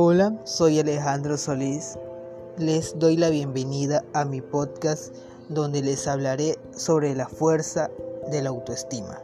Hola, soy Alejandro Solís. Les doy la bienvenida a mi podcast donde les hablaré sobre la fuerza de la autoestima.